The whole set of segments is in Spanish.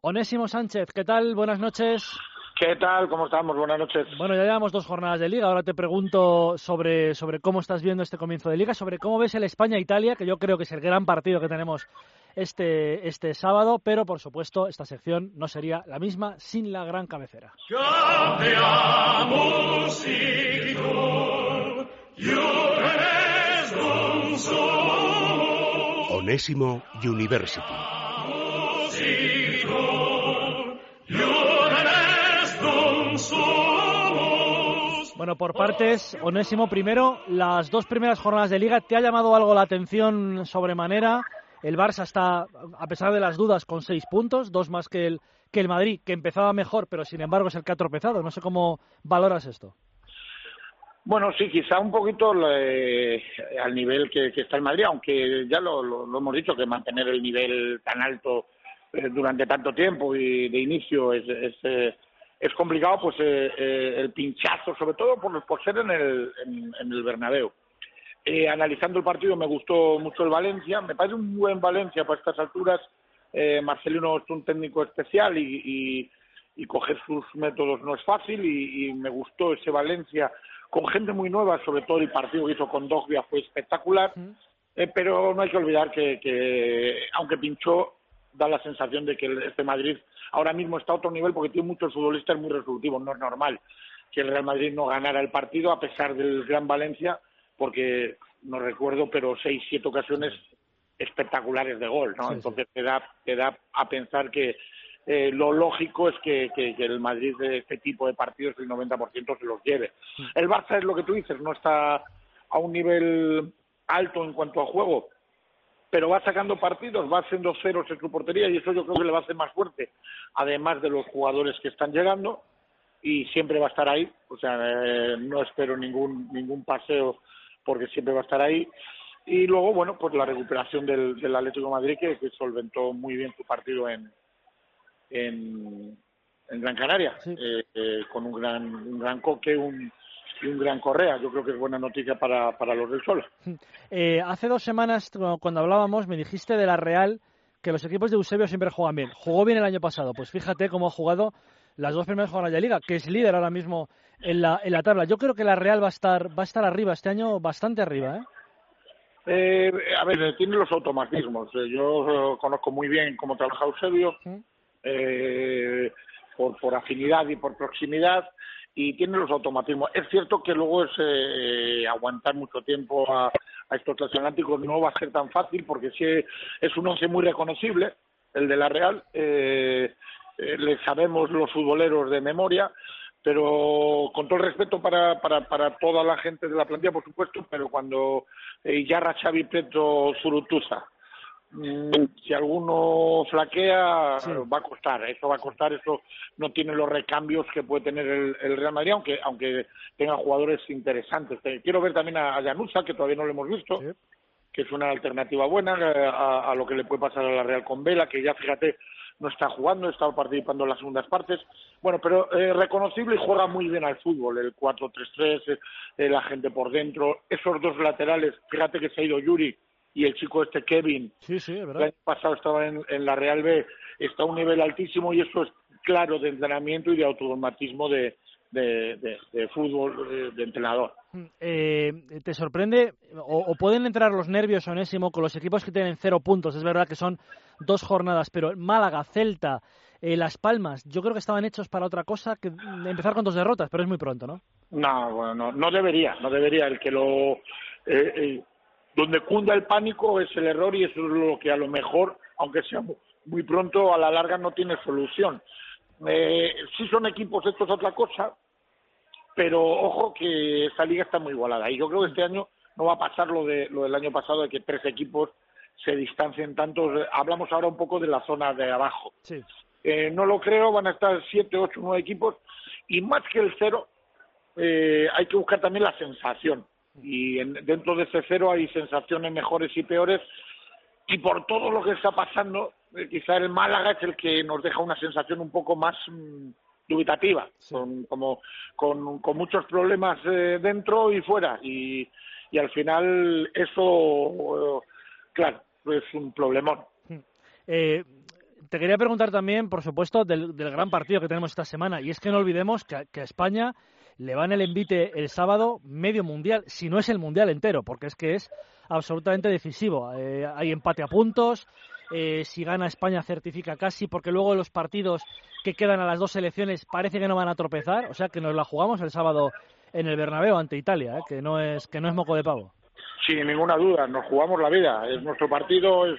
Onésimo Sánchez, ¿qué tal? Buenas noches. ¿Qué tal? ¿Cómo estamos? Buenas noches. Bueno, ya llevamos dos jornadas de liga. Ahora te pregunto sobre, sobre cómo estás viendo este comienzo de liga, sobre cómo ves el España-Italia, que yo creo que es el gran partido que tenemos este, este sábado, pero por supuesto esta sección no sería la misma sin la gran cabecera. Onésimo University. Bueno, por partes, Onésimo, primero, las dos primeras jornadas de liga, ¿te ha llamado algo la atención sobremanera? El Barça está, a pesar de las dudas, con seis puntos, dos más que el, que el Madrid, que empezaba mejor, pero sin embargo es el que ha tropezado. No sé cómo valoras esto. Bueno, sí, quizá un poquito eh, al nivel que, está el Madrid, aunque ya lo, hemos dicho, que mantener el nivel tan alto durante tanto tiempo y de inicio es, es, eh, es complicado, pues el pinchazo, sobre todo por, por ser en el, en, el Bernabéu. analizando el partido me gustó mucho el Valencia, me parece un buen Valencia para estas alturas. Marcelino es un técnico especial y, y, coger sus métodos no es fácil y me gustó ese Valencia con gente muy nueva, sobre todo el partido que hizo con Dogbia fue espectacular, eh, pero no hay que olvidar que, aunque pinchó, da la sensación de que este Madrid ahora mismo está a otro nivel porque tiene muchos futbolistas muy resolutivos, no es normal que el Real Madrid no ganara el partido a pesar del Gran Valencia, porque no recuerdo, pero seis, siete ocasiones espectaculares de gol, ¿no? Entonces Te, da, te da a pensar que eh, lo lógico es que, el Madrid de este tipo de partidos el 90% se los lleve. El Barça es lo que tú dices, no está a un nivel alto en cuanto a juego, pero va sacando partidos, va haciendo ceros en su portería y eso yo creo que le va a hacer más fuerte, además de los jugadores que están llegando y siempre va a estar ahí, o sea, eh, no espero ningún ningún paseo porque siempre va a estar ahí. Y luego, bueno, pues la recuperación del, del Atlético de Madrid que solventó muy bien su partido en, en, Gran Canaria, eh, eh, con un gran, un gran coque un, y un gran Correa. Yo creo que es buena noticia para, para los del Sol. Eh, hace dos semanas, cuando hablábamos, me dijiste de la Real que los equipos de Eusebio siempre juegan bien. Jugó bien el año pasado. Pues fíjate cómo ha jugado las dos primeras jornadas de Liga, que es líder ahora mismo en la, en la tabla. Yo creo que la Real va a estar va a estar arriba este año, bastante arriba, ¿eh? a ver, tiene los automatismos. Yo conozco muy bien cómo trabaja Eusebio eh, por, por afinidad y por proximidad y tiene los automatismos. Es cierto que luego es eh, aguantar mucho tiempo a, estos transatlánticos no va a ser tan fácil porque sí es un once muy reconocible, el de la Real. Eh, eh, le sabemos los futboleros de memoria, pero con todo el respeto para, para, para toda la gente de la plantilla, por supuesto, pero cuando eh, Yarra, Xavi, Petro, Zurutuza, si alguno flaquea va a costar eso va a costar eso no tiene los recambios que puede tener el, Real Madrid aunque aunque tenga jugadores interesantes quiero ver también a, Janusa que todavía no lo hemos visto que es una alternativa buena eh, a, lo que le puede pasar a la Real con Vela que ya fíjate no está jugando, está participando en las segundas partes. Bueno, pero eh, reconocible y juega muy bien al fútbol, el 4-3-3, eh, la gente por dentro. Esos dos laterales, fíjate que se ha ido Yuri, y el chico este Kevin, sí, sí, el año pasado estaba en, la Real B, está a un nivel altísimo y eso es claro de entrenamiento y de automatismo de, de, fútbol de entrenador. Mm, eh, ¿Te sorprende o, pueden entrar los nervios, Onésimo, con los equipos que tienen cero puntos? Es verdad que son dos jornadas, pero Málaga, Celta, eh, Las Palmas, yo creo que estaban hechos para otra cosa que empezar con dos derrotas, pero es muy pronto, ¿no? No, bueno, no, debería, no debería. El que lo... Eh, donde cunda el pánico es el error y eso es lo que a lo mejor, aunque sea muy pronto, a la larga no tiene solución. Eh, sí son equipos, esto es otra cosa, pero ojo que esta liga está muy igualada y yo creo que este año no va a pasar lo, de, lo del año pasado de que tres equipos se distancien tanto. Hablamos ahora un poco de la zona de abajo. Eh, no lo creo, van a estar siete, ocho, nueve equipos y más que el cero eh, hay que buscar también la sensación y dentro de ese cero hay sensaciones mejores y peores. Y por todo lo que está pasando eh, quizá el Málaga es el que nos deja una sensación un poco más mm, dubitativa. Con, como con, con muchos problemas eh, dentro y fuera. Y, y al final eso eh, claro es un problemón. Eh, te quería preguntar también, por supuesto, del, gran partido que tenemos esta semana. Y es que no olvidemos que, a España le van el envite el sábado medio mundial, si no es el mundial entero, porque es que es absolutamente decisivo. Eh, hay empate a puntos. Eh, si gana España certifica casi, porque luego los partidos que quedan a las dos selecciones parece que no van a tropezar. O sea que nos la jugamos el sábado en el Bernabéu ante Italia, que no es que no es moco de pavo. Sin ninguna duda, nos jugamos la vida. Es nuestro partido, es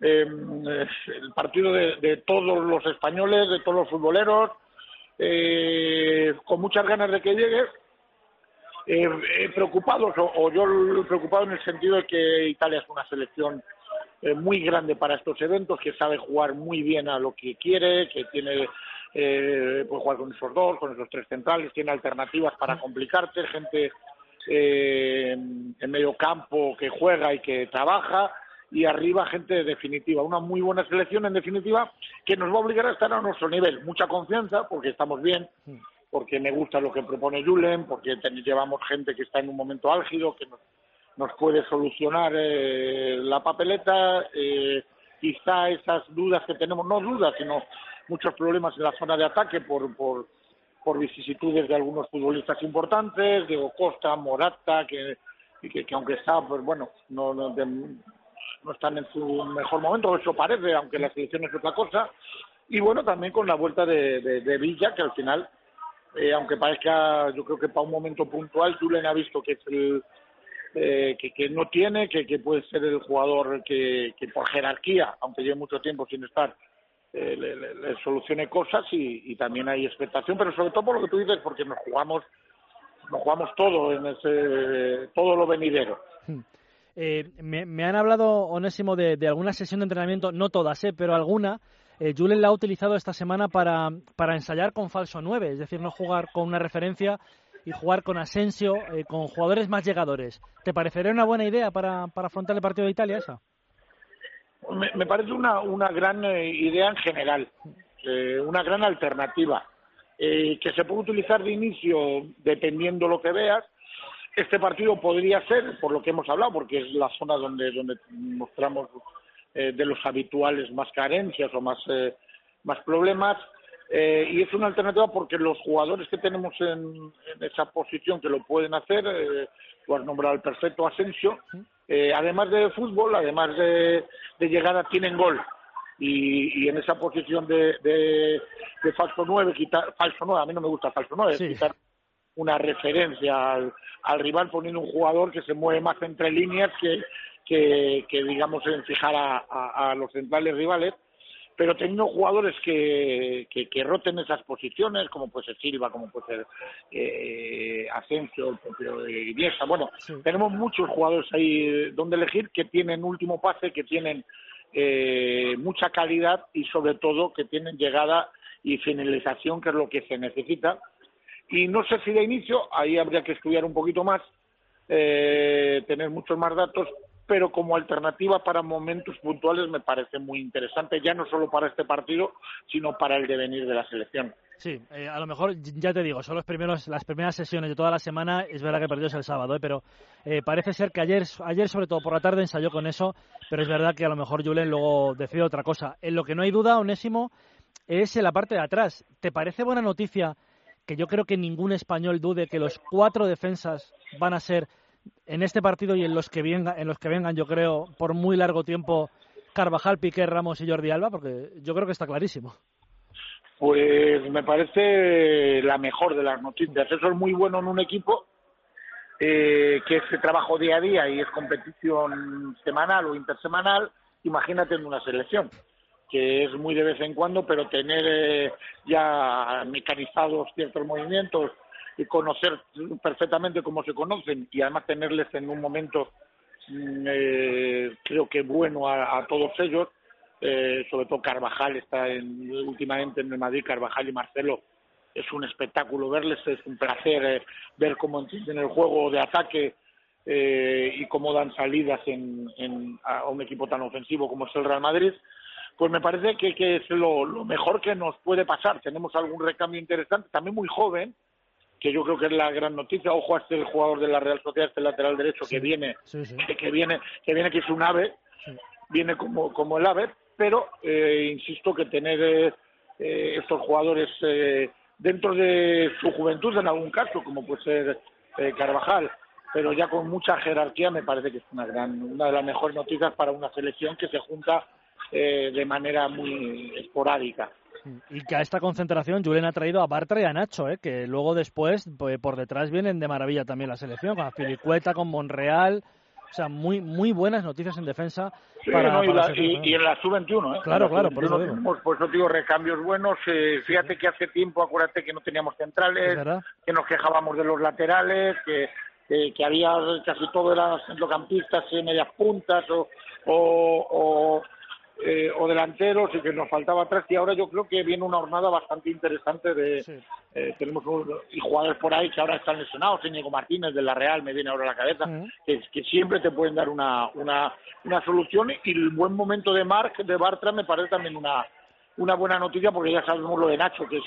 eh, el partido de, todos los españoles, de todos los futboleros, eh, con muchas ganas de que llegue. Eh, preocupados, o, yo preocupado en el sentido de que Italia es una selección eh, muy grande para estos eventos, que sabe jugar muy bien a lo que quiere, que tiene puede jugar con esos dos, con esos tres centrales, tiene alternativas para complicarte, gente en medio campo que juega y que trabaja y arriba gente definitiva. Una muy buena selección en definitiva que nos va a obligar a estar a nuestro nivel. Mucha confianza porque estamos bien, porque me gusta lo que propone Julen, porque llevamos gente que está en un momento álgido, que nos, nos puede solucionar eh, la papeleta. Eh, quizá esas dudas que tenemos, no dudas, sino muchos problemas en la zona de ataque por, por, por vicisitudes de algunos futbolistas importantes, Diego Costa, Morata, que, que, que aunque está, pues bueno, no, no no están en su mejor momento, eso parece, aunque la selección es otra cosa. Y bueno, también con la vuelta de, Villa, que al final, eh, aunque parezca, yo creo que para un momento puntual, Julen ha visto que es el, eh, que, no tiene, que, que, puede ser el jugador que, que por jerarquía, aunque lleve mucho tiempo sin estar, eh, le, solucione cosas y, y, también hay expectación, pero sobre todo por lo que tú dices, porque nos jugamos, nos jugamos todo en ese, todo lo venidero. Eh, me, han hablado, Onésimo, de, alguna sesión de entrenamiento, no todas, eh, pero alguna. Eh, Julen la ha utilizado esta semana para, para ensayar con falso 9, es decir, no jugar con una referencia y jugar con Asensio, eh, con jugadores más llegadores. ¿Te parecería una buena idea para, para afrontar el partido de Italia esa? Me, parece una, una gran idea en general, una gran alternativa, que se puede utilizar de inicio dependiendo lo que veas, este partido podría ser, por lo que hemos hablado, porque es la zona donde, donde mostramos eh, de los habituales más carencias o más, eh, más problemas, eh, y es una alternativa porque los jugadores que tenemos en, esa posición que lo pueden hacer, eh, tú has nombrado el perfecto Asensio, además de fútbol, además de, de llegada, tienen gol. Y, y, en esa posición de, de, de falso 9, quitar, falso 9, a mí no me gusta falso 9, quitar una referencia al, rival poniendo un jugador que se mueve más entre líneas que, que, digamos en fijar a, los centrales rivales pero teniendo jugadores que, que, roten esas posiciones, como puede ser Silva, como puede ser eh, Asensio, el propio. Bueno, tenemos muchos jugadores ahí donde elegir que tienen último pase, que tienen eh, mucha calidad y sobre todo que tienen llegada y finalización, que es lo que se necesita y no sé si de inicio, ahí habría que estudiar un poquito más, eh, tener muchos más datos, pero como alternativa para momentos puntuales me parece muy interesante, ya no solo para este partido, sino para el devenir de la selección. Sí, eh, a lo mejor, ya te digo, son los primeros, las primeras sesiones de toda la semana, es verdad que perdió el sábado, ¿eh? pero eh, parece ser que ayer, ayer, sobre todo por la tarde, ensayó con eso, pero es verdad que a lo mejor Julen luego decide otra cosa. En lo que no hay duda, Onésimo, es en la parte de atrás. ¿Te parece buena noticia que yo creo que ningún español dude que los cuatro defensas van a ser en este partido y en los que vengan, en los que vengan, yo creo, por muy largo tiempo, Carvajal, Piqué, Ramos y Jordi Alba, porque yo creo que está clarísimo. Pues me parece la mejor de las noticias. Eso es muy bueno en un equipo eh, que es trabajo día a día y es competición semanal o intersemanal. Imagínate en una selección que es muy de vez en cuando, pero tener eh, ya mecanizados ciertos movimientos y conocer perfectamente cómo se conocen y además tenerles en un momento mm, eh, creo que bueno a, todos ellos, eh, sobre todo Carvajal está en, últimamente en el Madrid, Carvajal y Marcelo es un espectáculo verles, es un placer ver cómo entienden el juego de ataque y cómo dan salidas en, a un equipo tan ofensivo como es el Real Madrid pues me parece que, que es lo, mejor que nos puede pasar. Tenemos algún recambio interesante, también muy joven, que yo creo que es la gran noticia. Ojo a este jugador de la Real Sociedad, este lateral derecho que viene, Que, viene, que viene que es un ave, viene como, como el ave, pero eh, insisto que tener estos jugadores dentro de su juventud en algún caso, como puede ser Carvajal, pero ya con mucha jerarquía me parece que es una gran, una de las mejores noticias para una selección que se junta de manera muy esporádica. Y que a esta concentración Julen ha traído a Bartra y a Nacho, ¿eh? que luego después pues, por detrás vienen de maravilla también la selección, con Filicueta, con Monreal. O sea, muy muy buenas noticias en defensa. para, y, en la sub-21, ¿eh? Claro, claro, por eso digo. Tenemos, por eso digo, recambios buenos. Eh, fíjate que hace tiempo, acuérdate que no teníamos centrales, que nos quejábamos de los laterales, que, que había casi todo eran centrocampistas, medias puntas o, o eh, o delanteros y que nos faltaba atrás y ahora yo creo que viene una jornada bastante interesante de eh, tenemos y jugadores por ahí que ahora están lesionados Íñigo Martínez de la Real me viene ahora a la cabeza que, que, siempre te pueden dar una, una, una solución y el buen momento de Marc de Bartra me parece también una una buena noticia porque ya sabemos lo de Nacho que es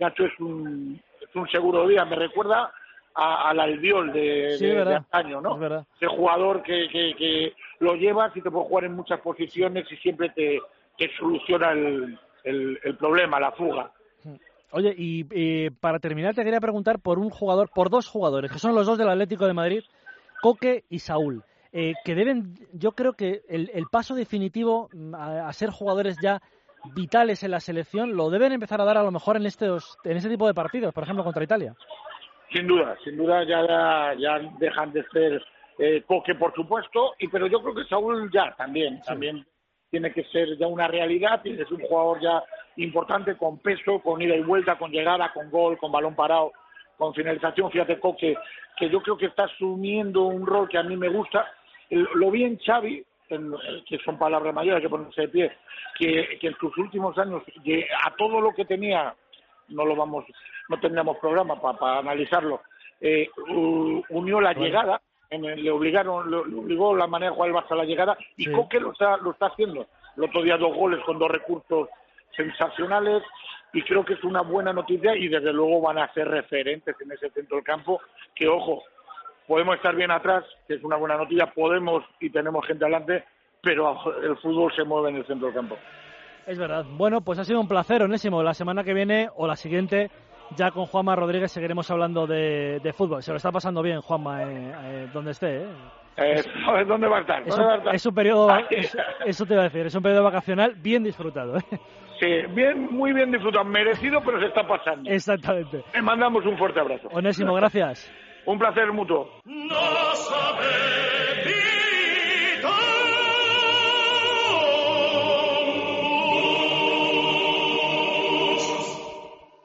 Nacho es un, es un seguro día me recuerda al albiol de, de, antaño, ¿no? Ese jugador que, que, lo llevas y te puede jugar en muchas posiciones y siempre te, soluciona el, el, problema, la fuga. Oye, y para terminar te quería preguntar por un jugador, por dos jugadores, que son los dos del Atlético de Madrid, Coque y Saúl, eh, que deben, yo creo que el, el paso definitivo a, ser jugadores ya vitales en la selección lo deben empezar a dar a lo mejor en estos en este tipo de partidos, por ejemplo contra Italia. Sin duda, sin duda ya, ya dejan de ser eh, Coque, por supuesto, y pero yo creo que Saúl ya también, también tiene que ser ya una realidad, es un jugador ya importante con peso, con ida y vuelta, con llegada, con gol, con balón parado, con finalización. Fíjate, Coque, que yo creo que está asumiendo un rol que a mí me gusta. Lo vi en Xavi, que son palabras mayores, que ponerse de pie, que, que en sus últimos años, a todo lo que tenía no lo vamos, no tendríamos programa para analizarlo, eh, unió la llegada, le obligaron, le, obligó la manera de jugar el Barça a la llegada y Coque lo está, lo está haciendo. El otro día dos goles con dos recursos sensacionales y creo que es una buena noticia y desde luego van a ser referentes en ese centro del campo que ojo podemos estar bien atrás que es una buena noticia podemos y tenemos gente adelante pero el fútbol se mueve en el centro del campo es verdad. Bueno, pues ha sido un placer, Onésimo. La semana que viene o la siguiente, ya con Juanma Rodríguez seguiremos hablando de, fútbol. Se lo está pasando bien, Juanma, eh, eh, donde esté. ¿eh? Eh, ¿Dónde va a estar? Es un, periodo, eso te iba a decir, es un periodo vacacional bien disfrutado. Sí, bien, muy bien disfrutado, merecido, pero se está pasando. Exactamente. Le mandamos un fuerte abrazo. Onésimo, gracias. un placer mutuo. No